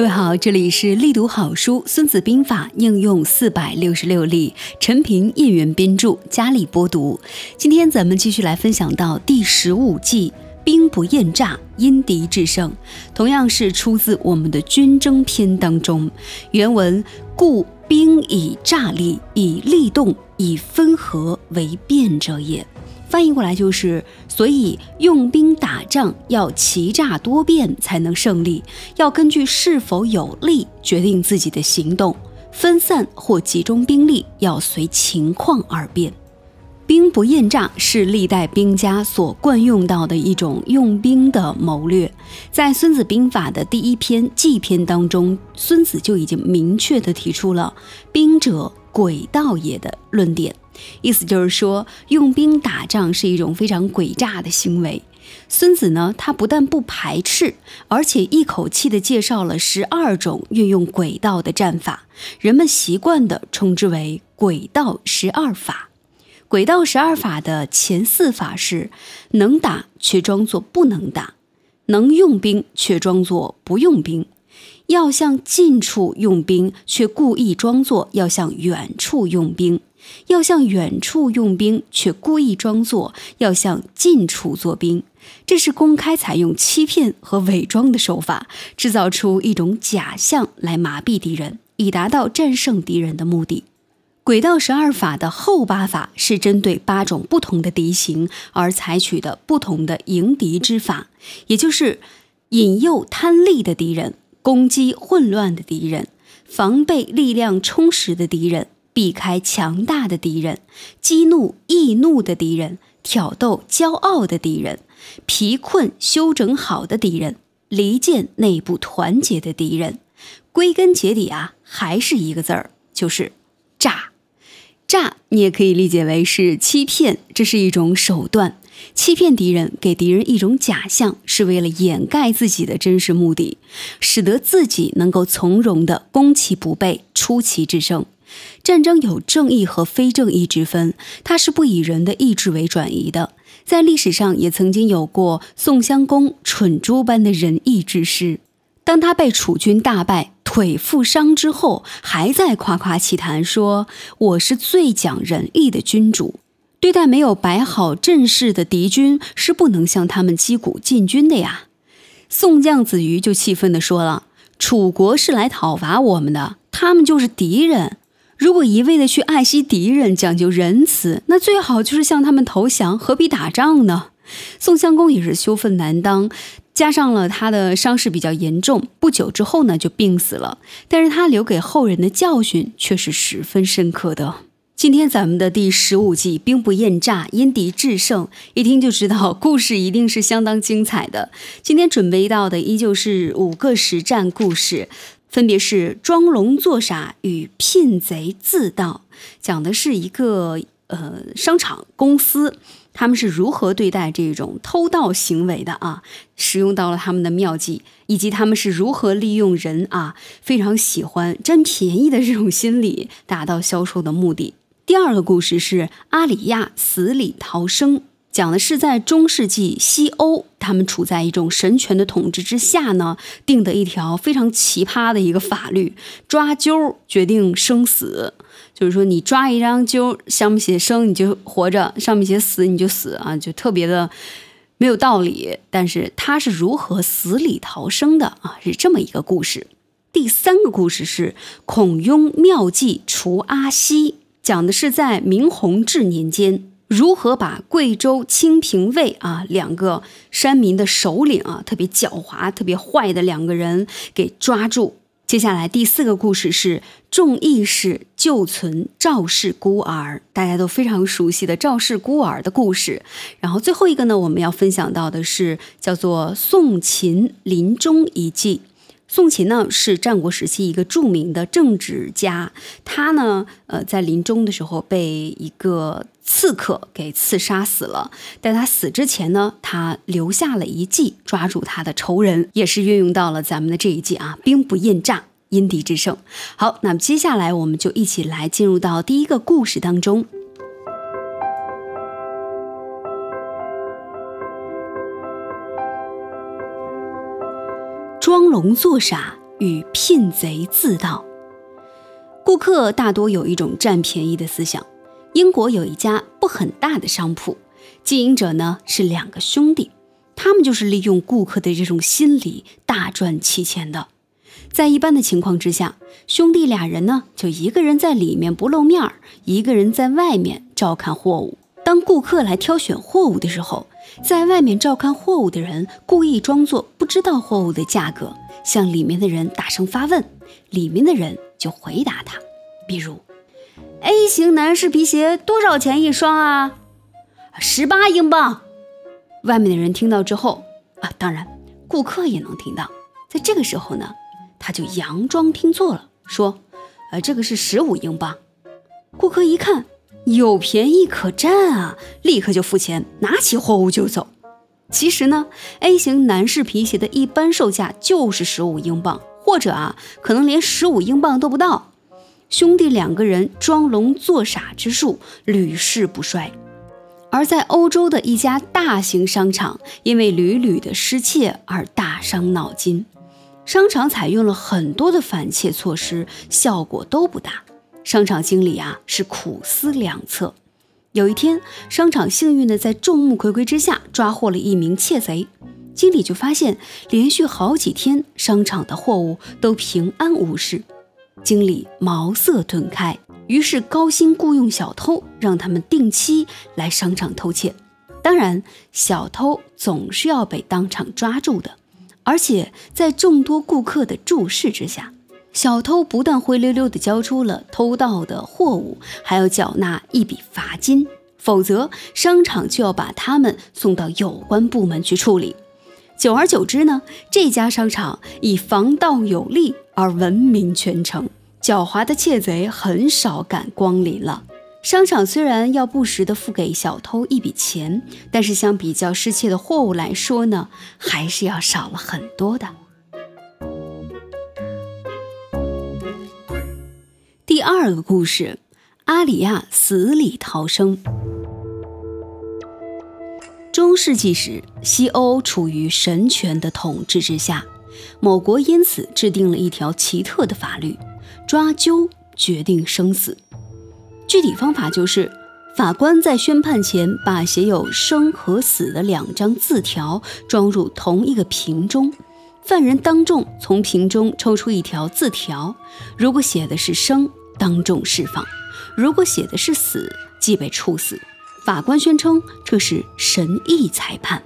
各位好，这里是力读好书《孙子兵法》应用四百六十六例，陈平、叶元编著，佳丽播读。今天咱们继续来分享到第十五计“兵不厌诈，因敌制胜”，同样是出自我们的军争篇当中。原文：故兵以诈立，以利动，以分合为变者也。翻译过来就是，所以用兵打仗要奇诈多变才能胜利，要根据是否有利决定自己的行动，分散或集中兵力要随情况而变。兵不厌诈是历代兵家所惯用到的一种用兵的谋略，在《孙子兵法》的第一篇《计篇》当中，孙子就已经明确地提出了“兵者，诡道也”的论点。意思就是说，用兵打仗是一种非常诡诈的行为。孙子呢，他不但不排斥，而且一口气的介绍了十二种运用诡道的战法，人们习惯的称之为“诡道十二法”。诡道十二法的前四法是：能打却装作不能打，能用兵却装作不用兵，要向近处用兵却故意装作要向远处用兵。要向远处用兵，却故意装作要向近处做兵，这是公开采用欺骗和伪装的手法，制造出一种假象来麻痹敌人，以达到战胜敌人的目的。轨道十二法的后八法是针对八种不同的敌形而采取的不同的迎敌之法，也就是引诱贪利的敌人，攻击混乱的敌人，防备力量充实的敌人。避开强大的敌人，激怒易怒的敌人，挑逗骄傲的敌人，疲困休整好的敌人，离间内部团结的敌人，归根结底啊，还是一个字儿，就是诈。诈你也可以理解为是欺骗，这是一种手段，欺骗敌人，给敌人一种假象，是为了掩盖自己的真实目的，使得自己能够从容的攻其不备，出奇制胜。战争有正义和非正义之分，它是不以人的意志为转移的。在历史上也曾经有过宋襄公蠢猪般的仁义之师，当他被楚军大败、腿负伤之后，还在夸夸其谈说：“我是最讲仁义的君主。”对待没有摆好阵势的敌军，是不能向他们击鼓进军的呀。宋将子瑜就气愤地说了：“楚国是来讨伐我们的，他们就是敌人。”如果一味的去爱惜敌人，讲究仁慈，那最好就是向他们投降，何必打仗呢？宋襄公也是羞愤难当，加上了他的伤势比较严重，不久之后呢就病死了。但是他留给后人的教训却是十分深刻的。今天咱们的第十五计“兵不厌诈，因敌制胜”，一听就知道故事一定是相当精彩的。今天准备到的依旧是五个实战故事。分别是装聋作傻与聘贼自盗，讲的是一个呃商场公司，他们是如何对待这种偷盗行为的啊？使用到了他们的妙计，以及他们是如何利用人啊非常喜欢占便宜的这种心理，达到销售的目的。第二个故事是阿里亚死里逃生。讲的是在中世纪西欧，他们处在一种神权的统治之下呢，定的一条非常奇葩的一个法律，抓阄决定生死。就是说，你抓一张阄，上面写生你就活着，上面写死你就死啊，就特别的没有道理。但是他是如何死里逃生的啊？是这么一个故事。第三个故事是孔雍妙计除阿西，讲的是在明弘治年间。如何把贵州、清平、卫啊两个山民的首领啊，特别狡猾、特别坏的两个人给抓住？接下来第四个故事是众义士救存赵氏孤儿，大家都非常熟悉的赵氏孤儿的故事。然后最后一个呢，我们要分享到的是叫做宋秦临终一计。宋秦呢是战国时期一个著名的政治家，他呢，呃，在临终的时候被一个刺客给刺杀死了。在他死之前呢，他留下了一计，抓住他的仇人，也是运用到了咱们的这一计啊，兵不厌诈，因敌制胜。好，那么接下来我们就一起来进入到第一个故事当中。装聋作傻与聘贼自盗。顾客大多有一种占便宜的思想。英国有一家不很大的商铺，经营者呢是两个兄弟，他们就是利用顾客的这种心理大赚其钱的。在一般的情况之下，兄弟俩人呢就一个人在里面不露面儿，一个人在外面照看货物。当顾客来挑选货物的时候，在外面照看货物的人故意装作不知道货物的价格，向里面的人大声发问，里面的人就回答他，比如。A 型男士皮鞋多少钱一双啊？十八英镑。外面的人听到之后啊，当然顾客也能听到。在这个时候呢，他就佯装听错了，说：“呃，这个是十五英镑。”顾客一看有便宜可占啊，立刻就付钱，拿起货物就走。其实呢，A 型男士皮鞋的一般售价就是十五英镑，或者啊，可能连十五英镑都不到。兄弟两个人装聋作傻之术屡试不衰，而在欧洲的一家大型商场，因为屡屡的失窃而大伤脑筋。商场采用了很多的反窃措施，效果都不大。商场经理啊是苦思良策。有一天，商场幸运的在众目睽睽之下抓获了一名窃贼，经理就发现连续好几天商场的货物都平安无事。经理茅塞顿开，于是高薪雇佣小偷，让他们定期来商场偷窃。当然，小偷总是要被当场抓住的，而且在众多顾客的注视之下，小偷不但灰溜溜地交出了偷盗的货物，还要缴纳一笔罚金，否则商场就要把他们送到有关部门去处理。久而久之呢，这家商场以防盗有力而闻名全城，狡猾的窃贼很少敢光临了。商场虽然要不时的付给小偷一笔钱，但是相比较失窃的货物来说呢，还是要少了很多的。第二个故事，阿里亚死里逃生。中世纪时，西欧处于神权的统治之下，某国因此制定了一条奇特的法律：抓阄决定生死。具体方法就是，法官在宣判前把写有生和死的两张字条装入同一个瓶中，犯人当众从瓶中抽出一条字条，如果写的是生，当众释放；如果写的是死，即被处死。法官宣称这是神意裁判。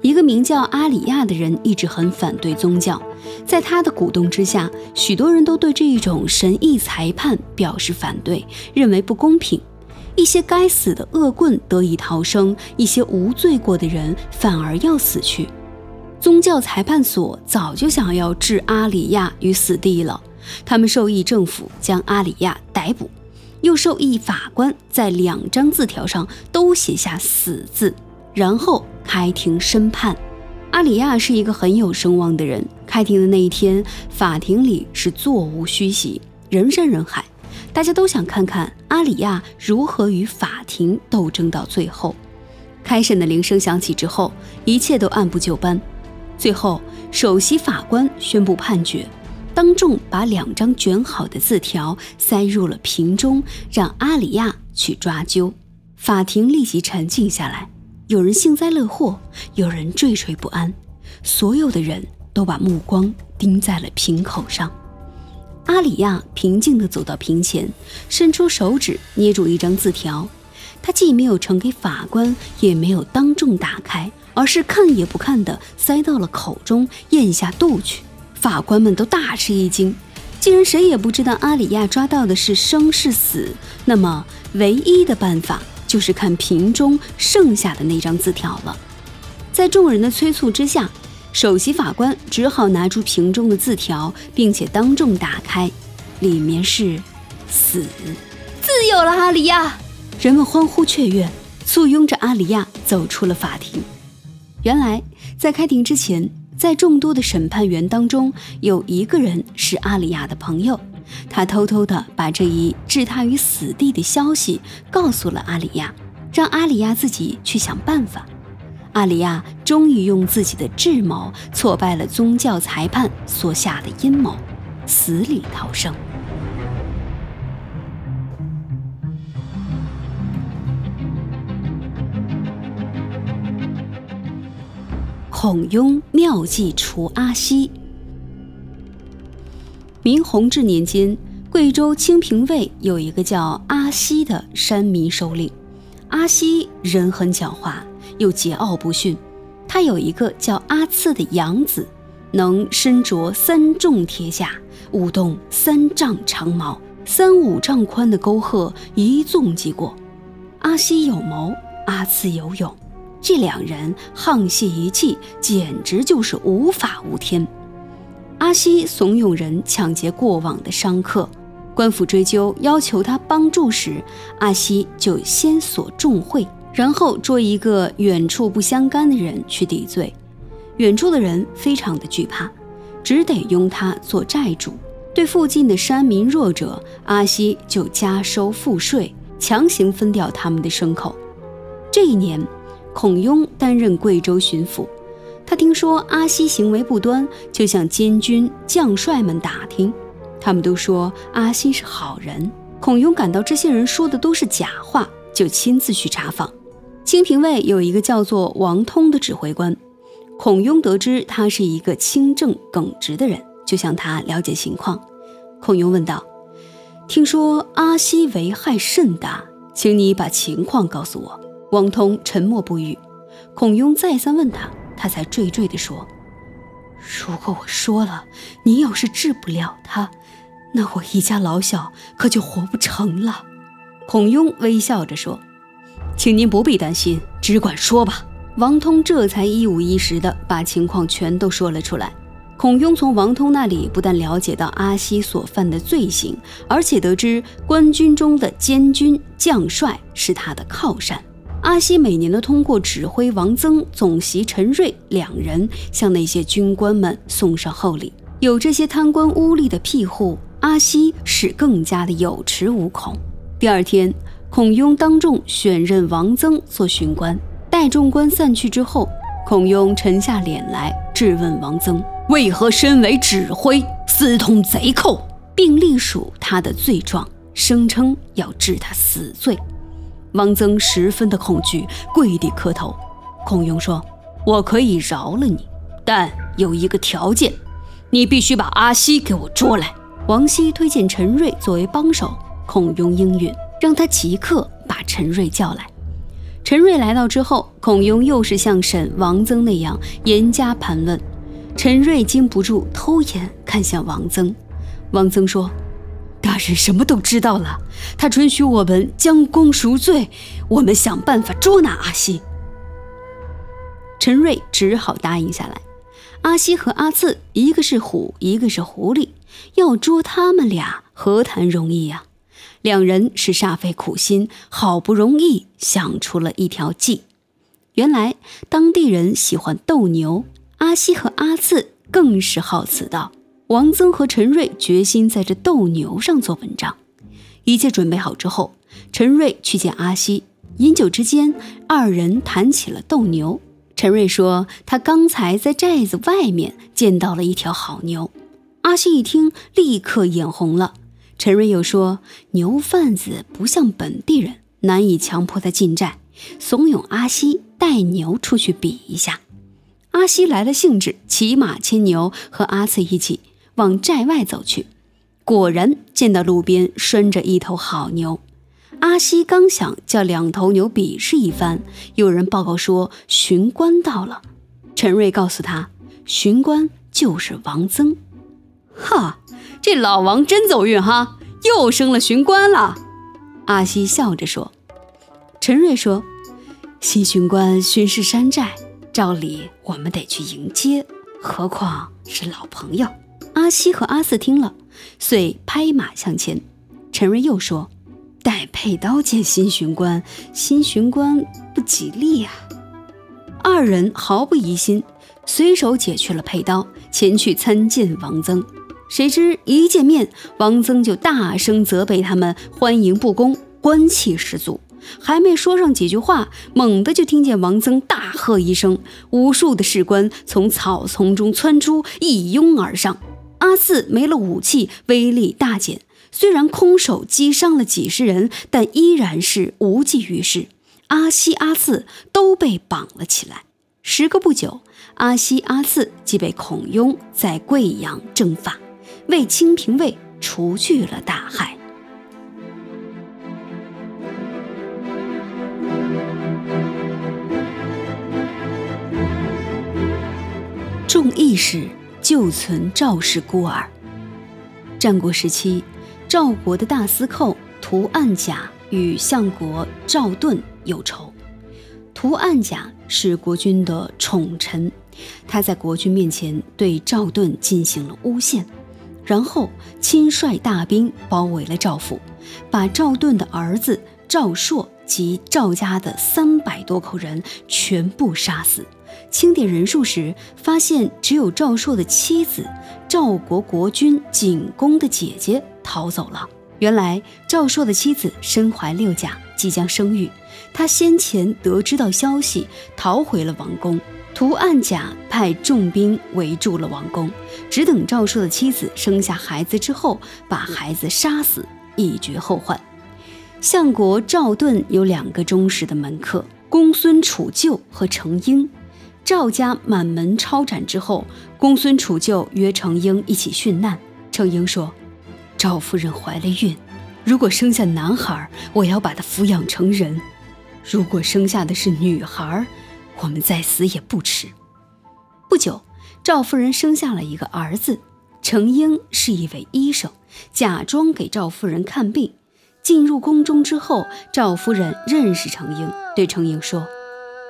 一个名叫阿里亚的人一直很反对宗教，在他的鼓动之下，许多人都对这一种神意裁判表示反对，认为不公平。一些该死的恶棍得以逃生，一些无罪过的人反而要死去。宗教裁判所早就想要置阿里亚于死地了，他们授意政府将阿里亚逮捕。又授意法官在两张字条上都写下“死”字，然后开庭审判。阿里亚是一个很有声望的人。开庭的那一天，法庭里是座无虚席，人山人海，大家都想看看阿里亚如何与法庭斗争到最后。开审的铃声响起之后，一切都按部就班。最后，首席法官宣布判决。当众把两张卷好的字条塞入了瓶中，让阿里亚去抓阄。法庭立即沉静下来，有人幸灾乐祸，有人惴惴不安，所有的人都把目光盯在了瓶口上。阿里亚平静地走到瓶前，伸出手指捏住一张字条，他既没有呈给法官，也没有当众打开，而是看也不看地塞到了口中，咽下肚去。法官们都大吃一惊，既然谁也不知道阿里亚抓到的是生是死，那么唯一的办法就是看瓶中剩下的那张字条了。在众人的催促之下，首席法官只好拿出瓶中的字条，并且当众打开，里面是“死”，自由了，阿里亚！人们欢呼雀跃，簇拥着阿里亚走出了法庭。原来，在开庭之前。在众多的审判员当中，有一个人是阿里亚的朋友，他偷偷的把这一置他于死地的消息告诉了阿里亚，让阿里亚自己去想办法。阿里亚终于用自己的智谋挫败了宗教裁判所下的阴谋，死里逃生。孔雍妙计除阿西。明弘治年间，贵州清平卫有一个叫阿西的山民首领。阿西人很狡猾，又桀骜不驯。他有一个叫阿次的养子，能身着三重铁甲，舞动三丈长矛，三五丈宽的沟壑一纵即过。阿西有谋，阿次有勇，这两人沆瀣一气，简直就是无法无天。阿西怂恿人抢劫过往的商客，官府追究要求他帮助时，阿西就先索重贿，然后捉一个远处不相干的人去抵罪。远处的人非常的惧怕，只得拥他做债主。对附近的山民弱者，阿西就加收赋税，强行分掉他们的牲口。这一年，孔雍担任贵州巡抚。他听说阿西行为不端，就向监军将帅们打听，他们都说阿西是好人。孔雍感到这些人说的都是假话，就亲自去查访。清平卫有一个叫做王通的指挥官，孔雍得知他是一个清正耿直的人，就向他了解情况。孔雍问道：“听说阿西危害甚大，请你把情况告诉我。”王通沉默不语。孔雍再三问他。他才惴惴地说：“如果我说了，你要是治不了他，那我一家老小可就活不成了。”孔雍微笑着说：“请您不必担心，只管说吧。”王通这才一五一十地把情况全都说了出来。孔雍从王通那里不但了解到阿西所犯的罪行，而且得知官军中的监军将帅是他的靠山。阿西每年都通过指挥王曾、总席陈瑞两人向那些军官们送上厚礼。有这些贪官污吏的庇护，阿西是更加的有恃无恐。第二天，孔雍当众选任王曾做巡官。待众官散去之后，孔雍沉下脸来质问王曾：“为何身为指挥，私通贼寇，并隶属他的罪状，声称要治他死罪？”王曾十分的恐惧，跪地磕头。孔雍说：“我可以饶了你，但有一个条件，你必须把阿西给我捉来。”王熙推荐陈瑞作为帮手，孔雍应允，让他即刻把陈瑞叫来。陈瑞来到之后，孔雍又是像审王曾那样严加盘问。陈瑞禁不住偷眼看向王曾，王曾说。大人什么都知道了，他准许我们将功赎罪，我们想办法捉拿阿西。陈瑞只好答应下来。阿西和阿次，一个是虎，一个是狐狸，要捉他们俩何谈容易呀？两人是煞费苦心，好不容易想出了一条计。原来当地人喜欢斗牛，阿西和阿次更是好此道。王曾和陈瑞决心在这斗牛上做文章。一切准备好之后，陈瑞去见阿西，饮酒之间，二人谈起了斗牛。陈瑞说，他刚才在寨子外面见到了一条好牛。阿西一听，立刻眼红了。陈瑞又说，牛贩子不像本地人，难以强迫他进寨，怂恿阿西带牛出去比一下。阿西来了兴致，骑马牵牛，和阿次一起。往寨外走去，果然见到路边拴着一头好牛。阿西刚想叫两头牛比试一番，有人报告说巡官到了。陈瑞告诉他，巡官就是王曾。哈，这老王真走运哈，又升了巡官了。阿西笑着说。陈瑞说，新巡官巡视山寨，照理我们得去迎接，何况是老朋友。阿西和阿四听了，遂拍马向前。陈瑞又说：“带佩刀见新巡官，新巡官不吉利啊。”二人毫不疑心，随手解去了佩刀，前去参见王曾。谁知一见面，王曾就大声责备他们欢迎不恭，官气十足，还没说上几句话，猛地就听见王增大喝一声，无数的士官从草丛中窜出，一拥而上。阿四没了武器，威力大减。虽然空手击伤了几十人，但依然是无济于事。阿西、阿四都被绑了起来。时隔不久，阿西、阿四即被孔雍在贵阳征发，为清平卫除去了大害。是旧存赵氏孤儿。战国时期。赵国的大司寇屠岸贾与相国赵盾有仇。屠岸贾是国君的宠臣，他在国君面前对赵盾进行了诬陷，然后亲率大兵包围了赵府，把赵盾的儿子赵朔及赵家的三百多口人全部杀死。清点人数时，发现只有赵朔的妻子赵国国君景公的姐姐。逃走了。原来赵朔的妻子身怀六甲，即将生育。他先前得知到消息，逃回了王宫。屠岸贾派重兵围住了王宫，只等赵朔的妻子生下孩子之后，把孩子杀死，以绝后患。相国赵盾有两个忠实的门客，公孙杵臼和程婴。赵家满门抄斩之后，公孙杵臼约程婴一起殉难。程婴说。赵夫人怀了孕，如果生下男孩，我要把他抚养成人；如果生下的是女孩，我们再死也不迟。不久，赵夫人生下了一个儿子。程婴是一位医生，假装给赵夫人看病。进入宫中之后，赵夫人认识程婴，对程婴说：“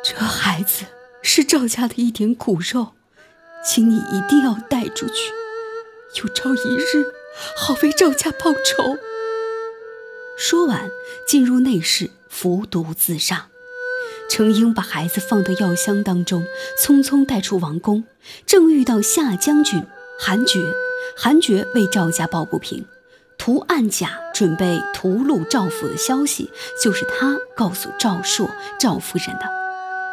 这孩子是赵家的一点骨肉，请你一定要带出去。有朝一日。”好为赵家报仇。说完，进入内室服毒自杀。程婴把孩子放到药箱当中，匆匆带出王宫。正遇到夏将军韩厥，韩厥为赵家抱不平，屠岸贾准备屠戮赵府的消息，就是他告诉赵朔、赵夫人的。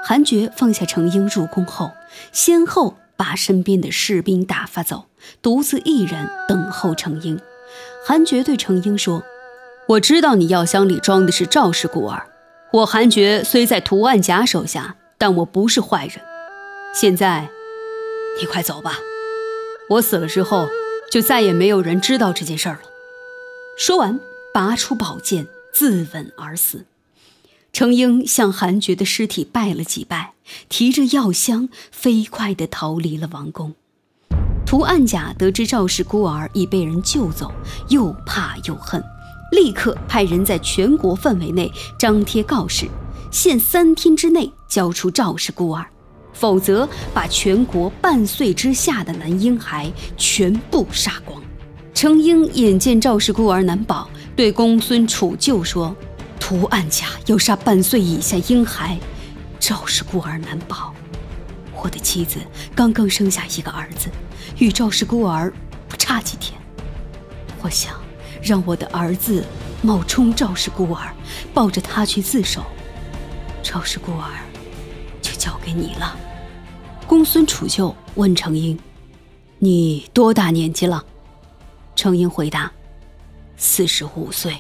韩厥放下程婴入宫后，先后。把身边的士兵打发走，独自一人等候程婴。韩厥对程婴说：“我知道你药箱里装的是赵氏孤儿。我韩厥虽在屠岸贾手下，但我不是坏人。现在，你快走吧。我死了之后，就再也没有人知道这件事了。”说完，拔出宝剑，自刎而死。程婴向韩厥的尸体拜了几拜，提着药箱飞快地逃离了王宫。屠岸贾得知赵氏孤儿已被人救走，又怕又恨，立刻派人在全国范围内张贴告示，限三天之内交出赵氏孤儿，否则把全国半岁之下的男婴孩全部杀光。程婴眼见赵氏孤儿难保，对公孙杵臼说。屠岸贾要杀半岁以下婴孩，赵氏孤儿难保。我的妻子刚刚生下一个儿子，与赵氏孤儿不差几天。我想让我的儿子冒充赵氏孤儿，抱着他去自首。赵氏孤儿就交给你了。公孙杵臼问程婴：“你多大年纪了？”程婴回答：“四十五岁。”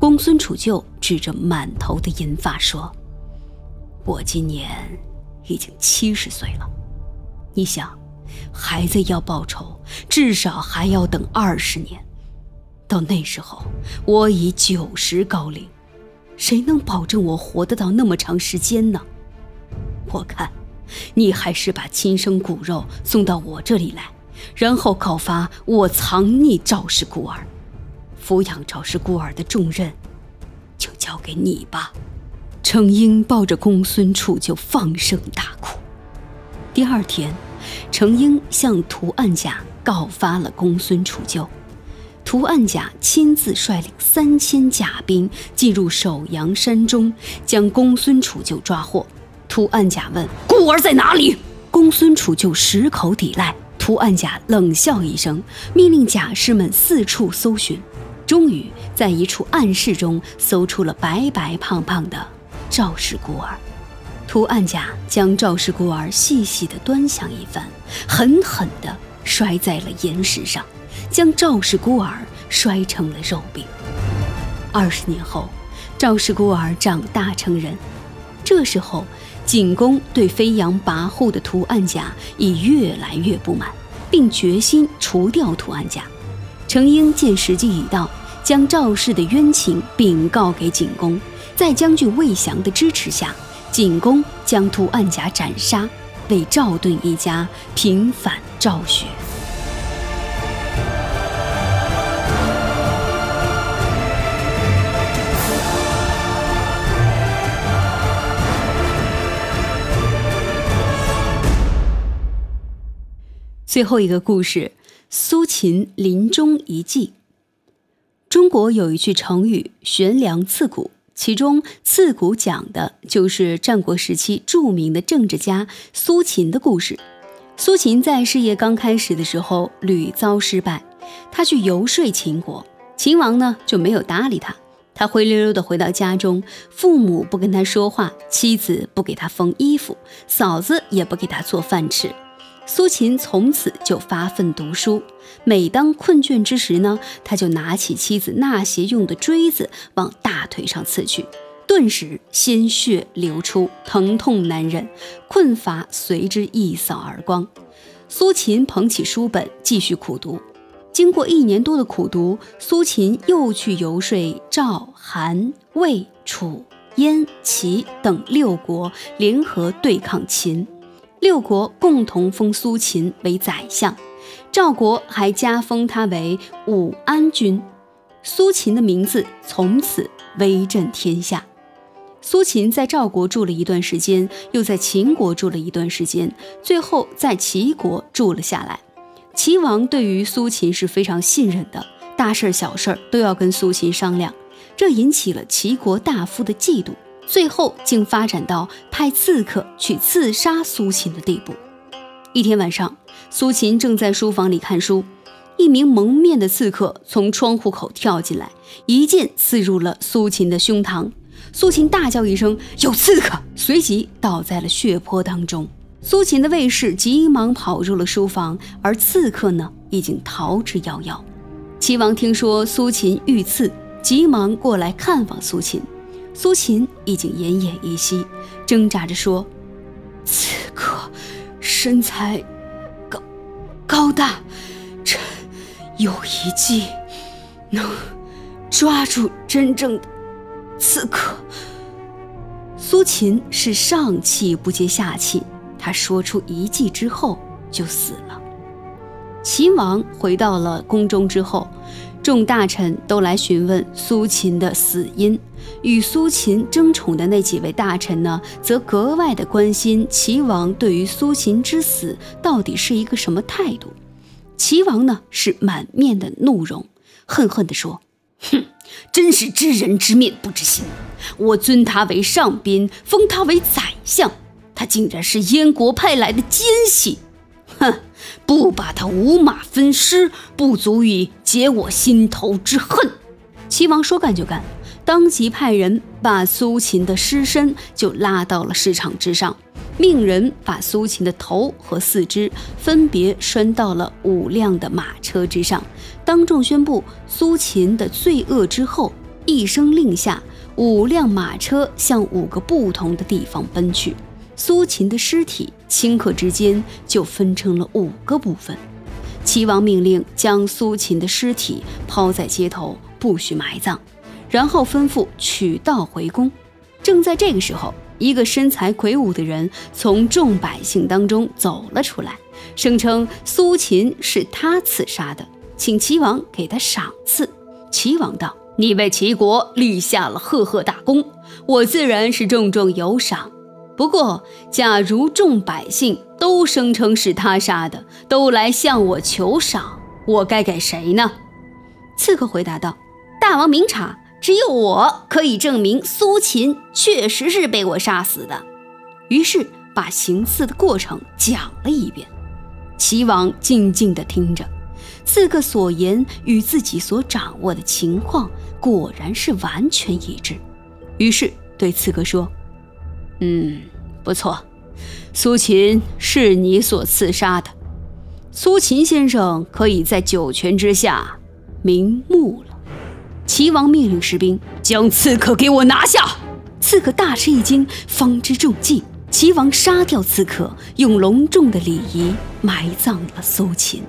公孙杵臼指着满头的银发说：“我今年已经七十岁了，你想，孩子要报仇，至少还要等二十年。到那时候，我已九十高龄，谁能保证我活得到那么长时间呢？我看，你还是把亲生骨肉送到我这里来，然后告发我藏匿赵氏孤儿。”抚养赵氏孤儿的重任，就交给你吧。程婴抱着公孙杵臼放声大哭。第二天，程婴向屠岸贾告发了公孙杵臼。屠岸贾亲自率领三千甲兵进入首阳山中，将公孙杵臼抓获。屠岸贾问：“孤儿在哪里？”公孙杵臼矢口抵赖。屠岸贾冷笑一声，命令甲士们四处搜寻。终于在一处暗室中搜出了白白胖胖的赵氏孤儿。图案家将赵氏孤儿细细地端详一番，狠狠地摔在了岩石上，将赵氏孤儿摔成了肉饼。二十年后，赵氏孤儿长大成人。这时候，景公对飞扬跋扈的图案家已越来越不满，并决心除掉图案家。程婴见时机已到，将赵氏的冤情禀告给景公。在将军魏降的支持下，景公将图案甲斩杀，为赵盾一家平反赵雪。最后一个故事：苏秦临终遗迹。中国有一句成语“悬梁刺股”，其中“刺股”讲的就是战国时期著名的政治家苏秦的故事。苏秦在事业刚开始的时候屡遭失败，他去游说秦国，秦王呢就没有搭理他。他灰溜溜地回到家中，父母不跟他说话，妻子不给他缝衣服，嫂子也不给他做饭吃。苏秦从此就发奋读书，每当困倦之时呢，他就拿起妻子纳鞋用的锥子往大腿上刺去，顿时鲜血流出，疼痛难忍，困乏随之一扫而光。苏秦捧起书本继续苦读，经过一年多的苦读，苏秦又去游说赵、韩、魏、楚、燕、齐等六国联合对抗秦。六国共同封苏秦为宰相，赵国还加封他为武安君。苏秦的名字从此威震天下。苏秦在赵国住了一段时间，又在秦国住了一段时间，最后在齐国住了下来。齐王对于苏秦是非常信任的，大事小事都要跟苏秦商量，这引起了齐国大夫的嫉妒。最后竟发展到派刺客去刺杀苏秦的地步。一天晚上，苏秦正在书房里看书，一名蒙面的刺客从窗户口跳进来，一剑刺入了苏秦的胸膛。苏秦大叫一声：“有刺客！”随即倒在了血泊当中。苏秦的卫士急忙跑入了书房，而刺客呢，已经逃之夭夭。齐王听说苏秦遇刺，急忙过来看望苏秦。苏秦已经奄奄一息，挣扎着说：“刺客身材高高大，臣有一计能抓住真正的刺客。”苏秦是上气不接下气，他说出一计之后就死了。秦王回到了宫中之后。众大臣都来询问苏秦的死因，与苏秦争宠的那几位大臣呢，则格外的关心齐王对于苏秦之死到底是一个什么态度。齐王呢是满面的怒容，恨恨地说：“哼，真是知人知面不知心。我尊他为上宾，封他为宰相，他竟然是燕国派来的奸细。哼！”不把他五马分尸，不足以解我心头之恨。齐王说干就干，当即派人把苏秦的尸身就拉到了市场之上，命人把苏秦的头和四肢分别拴到了五辆的马车之上，当众宣布苏秦的罪恶之后，一声令下，五辆马车向五个不同的地方奔去。苏秦的尸体顷刻之间就分成了五个部分。齐王命令将苏秦的尸体抛在街头，不许埋葬，然后吩咐取道回宫。正在这个时候，一个身材魁梧的人从众百姓当中走了出来，声称苏秦是他刺杀的，请齐王给他赏赐。齐王道：“你为齐国立下了赫赫大功，我自然是重重有赏。”不过，假如众百姓都声称是他杀的，都来向我求赏，我该给谁呢？刺客回答道：“大王明察，只有我可以证明苏秦确实是被我杀死的。”于是把行刺的过程讲了一遍。齐王静静地听着，刺客所言与自己所掌握的情况果然是完全一致，于是对刺客说：“嗯，不错，苏秦是你所刺杀的。苏秦先生可以在九泉之下瞑目了。”齐王命令士兵将刺客给我拿下。刺客大吃一惊，方知中计。齐王杀掉刺客，用隆重的礼仪埋葬了苏秦。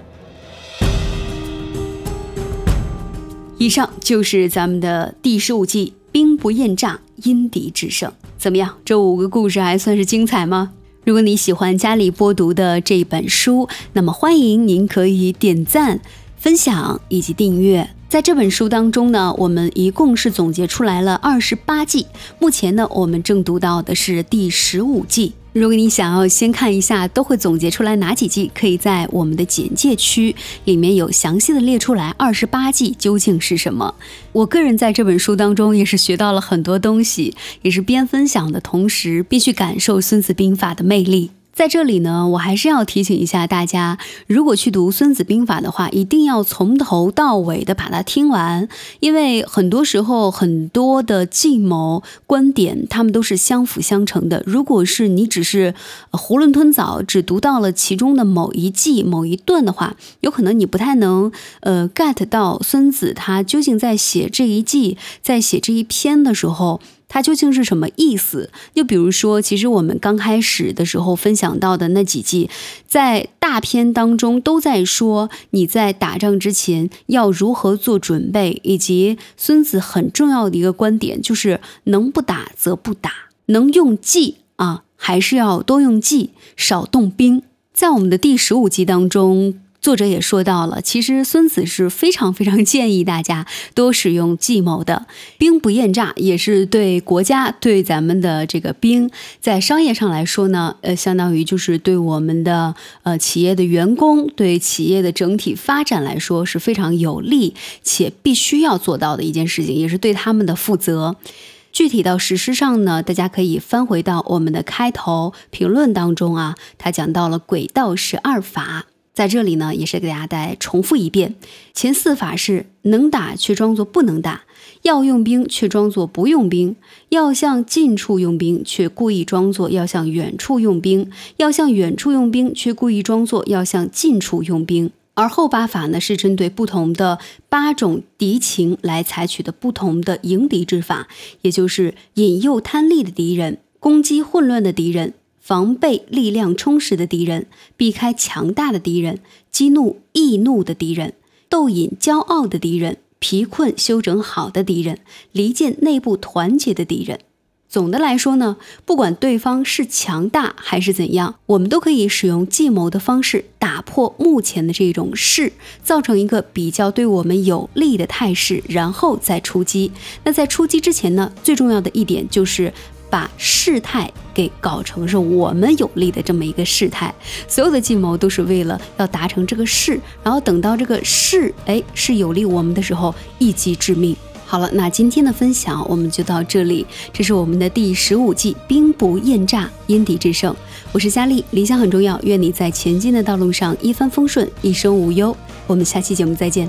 以上就是咱们的第十五计“兵不厌诈，因敌制胜”。怎么样？这五个故事还算是精彩吗？如果你喜欢家里播读的这本书，那么欢迎您可以点赞、分享以及订阅。在这本书当中呢，我们一共是总结出来了二十八季。目前呢，我们正读到的是第十五季。如果你想要先看一下都会总结出来哪几季，可以在我们的简介区里面有详细的列出来二十八计究竟是什么。我个人在这本书当中也是学到了很多东西，也是边分享的同时，必须感受《孙子兵法》的魅力。在这里呢，我还是要提醒一下大家，如果去读《孙子兵法》的话，一定要从头到尾的把它听完，因为很多时候很多的计谋观点，他们都是相辅相成的。如果是你只是囫囵吞枣，只读到了其中的某一计、某一段的话，有可能你不太能呃 get 到孙子他究竟在写这一计、在写这一篇的时候。它究竟是什么意思？就比如说，其实我们刚开始的时候分享到的那几季，在大片当中都在说你在打仗之前要如何做准备，以及孙子很重要的一个观点就是能不打则不打，能用计啊，还是要多用计，少动兵。在我们的第十五集当中。作者也说到了，其实孙子是非常非常建议大家多使用计谋的，兵不厌诈，也是对国家、对咱们的这个兵，在商业上来说呢，呃，相当于就是对我们的呃企业的员工、对企业的整体发展来说是非常有利且必须要做到的一件事情，也是对他们的负责。具体到实施上呢，大家可以翻回到我们的开头评论当中啊，他讲到了轨道十二法。在这里呢，也是给大家再重复一遍，前四法是能打却装作不能打，要用兵却装作不用兵，要向近处用兵却故意装作要向远处用兵，要向远处用兵却故意装作要向近处用兵。而后八法呢，是针对不同的八种敌情来采取的不同的迎敌之法，也就是引诱贪利的敌人，攻击混乱的敌人。防备力量充实的敌人，避开强大的敌人，激怒易怒的敌人，逗引骄傲的敌人，疲困休整好的敌人，离间内部团结的敌人。总的来说呢，不管对方是强大还是怎样，我们都可以使用计谋的方式打破目前的这种势，造成一个比较对我们有利的态势，然后再出击。那在出击之前呢，最重要的一点就是。把事态给搞成是我们有利的这么一个事态，所有的计谋都是为了要达成这个事，然后等到这个事哎是有利我们的时候，一击致命。好了，那今天的分享我们就到这里，这是我们的第十五计“兵不厌诈，因敌制胜”。我是佳丽，理想很重要，愿你在前进的道路上一帆风顺，一生无忧。我们下期节目再见。